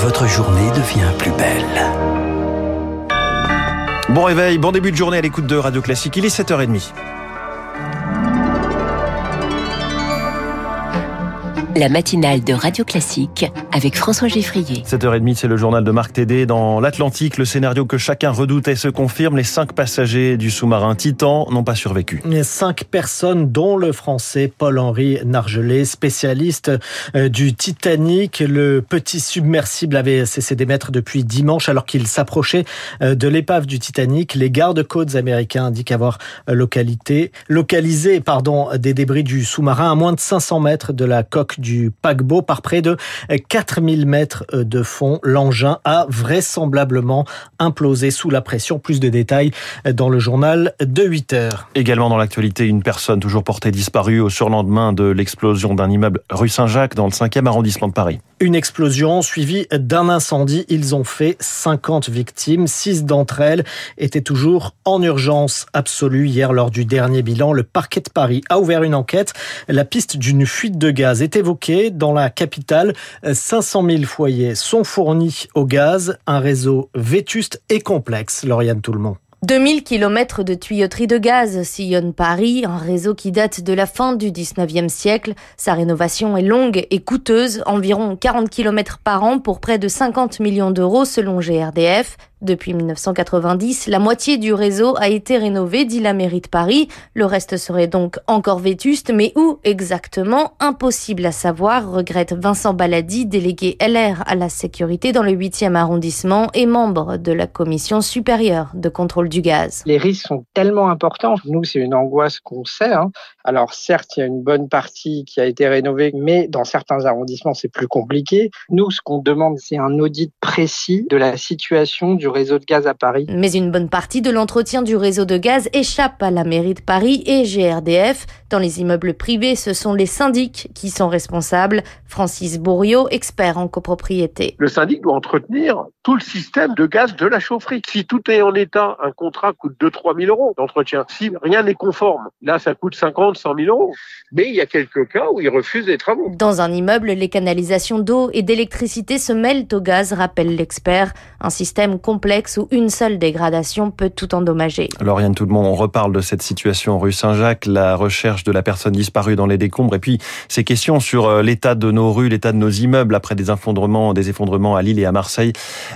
votre journée devient plus belle. Bon réveil, bon début de journée à l'écoute de Radio Classique. Il est 7h30. La matinale de Radio Classique avec François Geffrier. 7h30, c'est le journal de Marc Tédé. Dans l'Atlantique, le scénario que chacun redoutait se confirme. Les cinq passagers du sous-marin Titan n'ont pas survécu. Les cinq personnes, dont le français Paul-Henri Nargelet, spécialiste euh, du Titanic. Le petit submersible avait cessé d'émettre depuis dimanche alors qu'il s'approchait euh, de l'épave du Titanic. Les gardes-côtes américains indiquent avoir localité, localisé pardon, des débris du sous-marin à moins de 500 mètres de la coque du du paquebot par près de 4000 mètres de fond. L'engin a vraisemblablement implosé sous la pression. Plus de détails dans le journal de 8 heures. Également dans l'actualité, une personne toujours portée disparue au surlendemain de l'explosion d'un immeuble rue Saint-Jacques dans le 5e arrondissement de Paris. Une explosion suivie d'un incendie. Ils ont fait 50 victimes. Six d'entre elles étaient toujours en urgence absolue. Hier, lors du dernier bilan, le parquet de Paris a ouvert une enquête. La piste d'une fuite de gaz est évoquée dans la capitale. 500 000 foyers sont fournis au gaz, un réseau vétuste et complexe. Lauriane Tout-le-Monde. 2000 km de tuyauterie de gaz sillonne Paris, un réseau qui date de la fin du 19e siècle. Sa rénovation est longue et coûteuse, environ 40 km par an pour près de 50 millions d'euros selon GRDF. Depuis 1990, la moitié du réseau a été rénové, dit la mairie de Paris. Le reste serait donc encore vétuste, mais où exactement? Impossible à savoir, regrette Vincent Baladi, délégué LR à la sécurité dans le 8e arrondissement et membre de la commission supérieure de contrôle du gaz. Les risques sont tellement importants. Nous, c'est une angoisse qu'on sait. Hein. Alors certes, il y a une bonne partie qui a été rénovée, mais dans certains arrondissements, c'est plus compliqué. Nous, ce qu'on demande, c'est un audit précis de la situation du réseau de gaz à Paris. Mais une bonne partie de l'entretien du réseau de gaz échappe à la mairie de Paris et GRDF. Dans les immeubles privés, ce sont les syndics qui sont responsables. Francis Bourriot, expert en copropriété. Le syndic doit entretenir tout le système de gaz de la chaufferie. Si tout est en état, un contrat coûte 2-3 000 euros d'entretien. Si rien n'est conforme, là, ça coûte 50, 100 000 euros. Mais il y a quelques cas où ils refusent les travaux. Dans un immeuble, les canalisations d'eau et d'électricité se mêlent au gaz, rappelle l'expert. Un système complexe où une seule dégradation peut tout endommager. Lauriane, tout le monde, on reparle de cette situation rue Saint-Jacques, la recherche de la personne disparue dans les décombres et puis ces questions sur euh, l'état de nos rues, l'état de nos immeubles après des effondrements, des effondrements à Lille et à Marseille.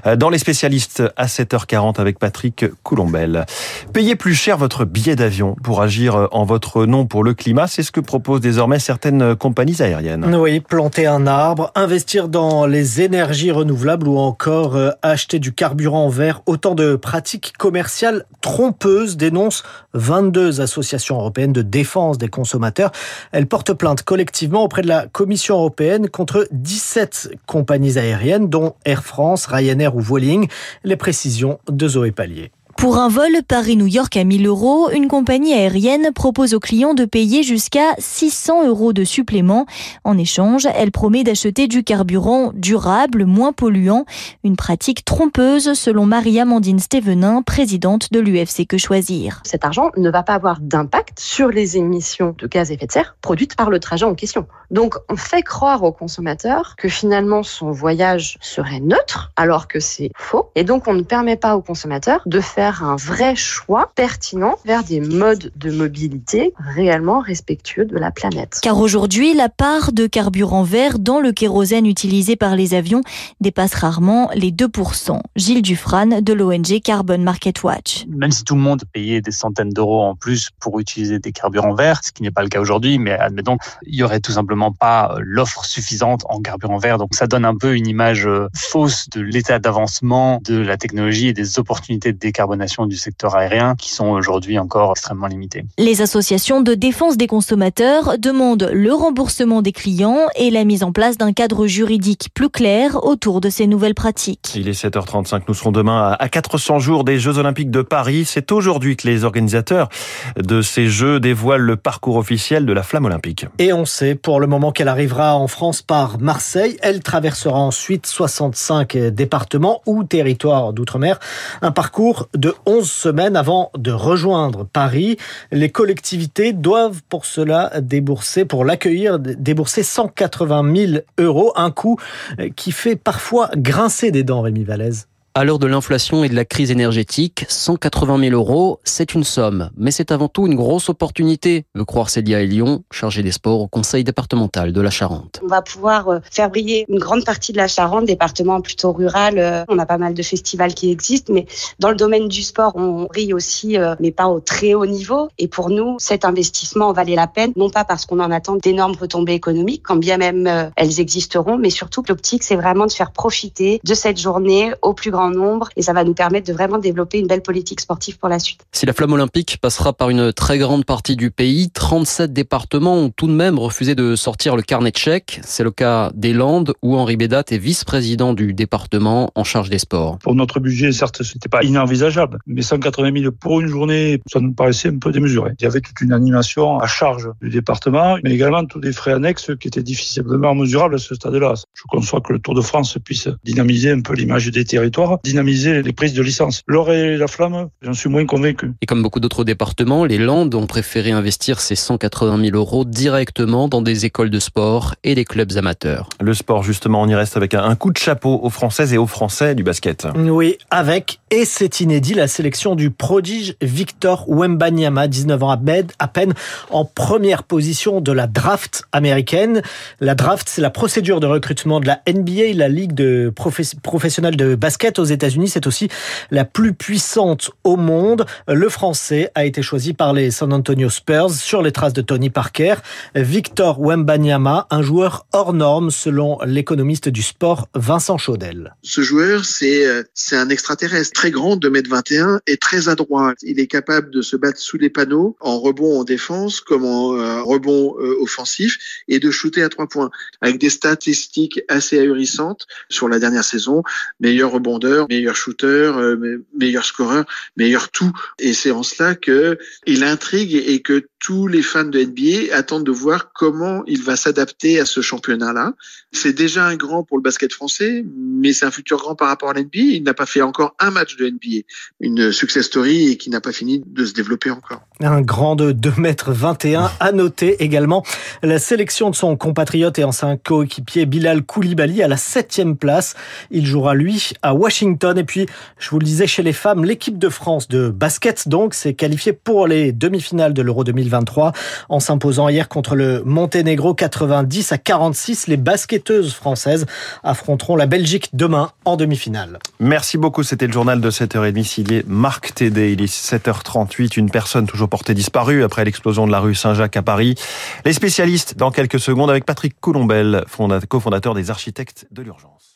Euh, dans les spécialistes à 7h40 avec Patrick Coulombel. Payez plus cher votre billet d'avion pour agir euh, en votre nom pour le climat, c'est ce que proposent désormais certaines compagnies aériennes. Oui, planter un arbre, investir dans les énergies renouvelables ou encore acheter du carburant vert autant de pratiques commerciales trompeuses, dénoncent 22 associations européennes de défense des consommateurs. Elles portent plainte collectivement auprès de la Commission européenne contre 17 compagnies aériennes, dont Air France, Ryanair ou Vueling. Les précisions de Zoé Pallier. Pour un vol Paris-New York à 1000 euros, une compagnie aérienne propose aux clients de payer jusqu'à 600 euros de supplément. En échange, elle promet d'acheter du carburant durable, moins polluant, une pratique trompeuse selon Marie-Amandine Stevenin, présidente de l'UFC Que Choisir. Cet argent ne va pas avoir d'impact sur les émissions de gaz à effet de serre produites par le trajet en question. Donc on fait croire au consommateur que finalement son voyage serait neutre alors que c'est faux et donc on ne permet pas au consommateur de faire un vrai choix pertinent vers des modes de mobilité réellement respectueux de la planète. Car aujourd'hui, la part de carburant vert dans le kérosène utilisé par les avions dépasse rarement les 2%. Gilles Dufran de l'ONG Carbon Market Watch. Même si tout le monde payait des centaines d'euros en plus pour utiliser des carburants verts, ce qui n'est pas le cas aujourd'hui, mais admettons, il y aurait tout simplement pas l'offre suffisante en carburant vert. Donc ça donne un peu une image euh, fausse de l'état d'avancement de la technologie et des opportunités de décarbonation du secteur aérien qui sont aujourd'hui encore extrêmement limitées. Les associations de défense des consommateurs demandent le remboursement des clients et la mise en place d'un cadre juridique plus clair autour de ces nouvelles pratiques. Il est 7h35, nous serons demain à 400 jours des Jeux Olympiques de Paris. C'est aujourd'hui que les organisateurs de ces Jeux dévoilent le parcours officiel de la flamme olympique. Et on sait pour le moment qu'elle arrivera en France par Marseille. Elle traversera ensuite 65 départements ou territoires d'outre-mer. Un parcours de 11 semaines avant de rejoindre Paris. Les collectivités doivent pour cela débourser, pour l'accueillir, débourser 180 000 euros, un coût qui fait parfois grincer des dents, Rémi Vallès. À l'heure de l'inflation et de la crise énergétique, 180 000 euros, c'est une somme, mais c'est avant tout une grosse opportunité, veut croire Célia Lyon, chargée des sports au conseil départemental de la Charente. On va pouvoir euh, faire briller une grande partie de la Charente, département plutôt rural. Euh, on a pas mal de festivals qui existent, mais dans le domaine du sport, on brille aussi, euh, mais pas au très haut niveau. Et pour nous, cet investissement valait la peine, non pas parce qu'on en attend d'énormes retombées économiques, quand bien même elles existeront, mais surtout que l'optique, c'est vraiment de faire profiter de cette journée au plus grand nombre et ça va nous permettre de vraiment développer une belle politique sportive pour la suite. Si la flamme olympique passera par une très grande partie du pays, 37 départements ont tout de même refusé de sortir le carnet de chèques. C'est le cas des Landes où Henri Bédat est vice-président du département en charge des sports. Pour notre budget, certes, ce n'était pas inenvisageable, mais 180 000 pour une journée, ça nous paraissait un peu démesuré. Il y avait toute une animation à charge du département, mais également tous des frais annexes qui étaient difficilement mesurables à ce stade-là. Je conçois que le Tour de France puisse dynamiser un peu l'image des territoires dynamiser les prises de licence. L'or et la flamme, j'en suis moins convaincu. Et comme beaucoup d'autres départements, les Landes ont préféré investir ces 180 000 euros directement dans des écoles de sport et des clubs amateurs. Le sport, justement, on y reste avec un coup de chapeau aux Françaises et aux Français du basket. Oui, avec, et c'est inédit, la sélection du prodige Victor Wembanyama, 19 ans à peine, en première position de la draft américaine. La draft, c'est la procédure de recrutement de la NBA, la ligue de professionnelle de basket aux États-Unis, c'est aussi la plus puissante au monde. Le français a été choisi par les San Antonio Spurs sur les traces de Tony Parker. Victor Wembanyama, un joueur hors norme selon l'économiste du sport Vincent Chaudel. Ce joueur, c'est euh, un extraterrestre très grand, 2m21 et très adroit. Il est capable de se battre sous les panneaux en rebond en défense comme en euh, rebond euh, offensif et de shooter à trois points avec des statistiques assez ahurissantes sur la dernière saison. Meilleur rebondeur, meilleur shooter, euh, meilleur scoreur, meilleur tout. Et c'est en cela que il intrigue et que tous les fans de NBA attendent de voir comment il va s'adapter à ce championnat-là. C'est déjà un grand pour le basket français, mais c'est un futur grand par rapport à l'NBA. Il n'a pas fait encore un match de NBA. Une success story et qui n'a pas fini de se développer encore. Un grand de 2 mètres 21. À noter également la sélection de son compatriote et ancien coéquipier Bilal Koulibaly à la septième place. Il jouera lui à Washington. Et puis, je vous le disais, chez les femmes, l'équipe de France de basket donc s'est qualifiée pour les demi-finales de l'Euro 2020 en s'imposant hier contre le Monténégro 90 à 46. Les basketteuses françaises affronteront la Belgique demain en demi-finale. Merci beaucoup. C'était le journal de 7h30 signé Marc Tédé. Il est 7h38. Une personne toujours portée disparue après l'explosion de la rue Saint-Jacques à Paris. Les spécialistes dans quelques secondes avec Patrick Coulombel, cofondateur des architectes de l'urgence.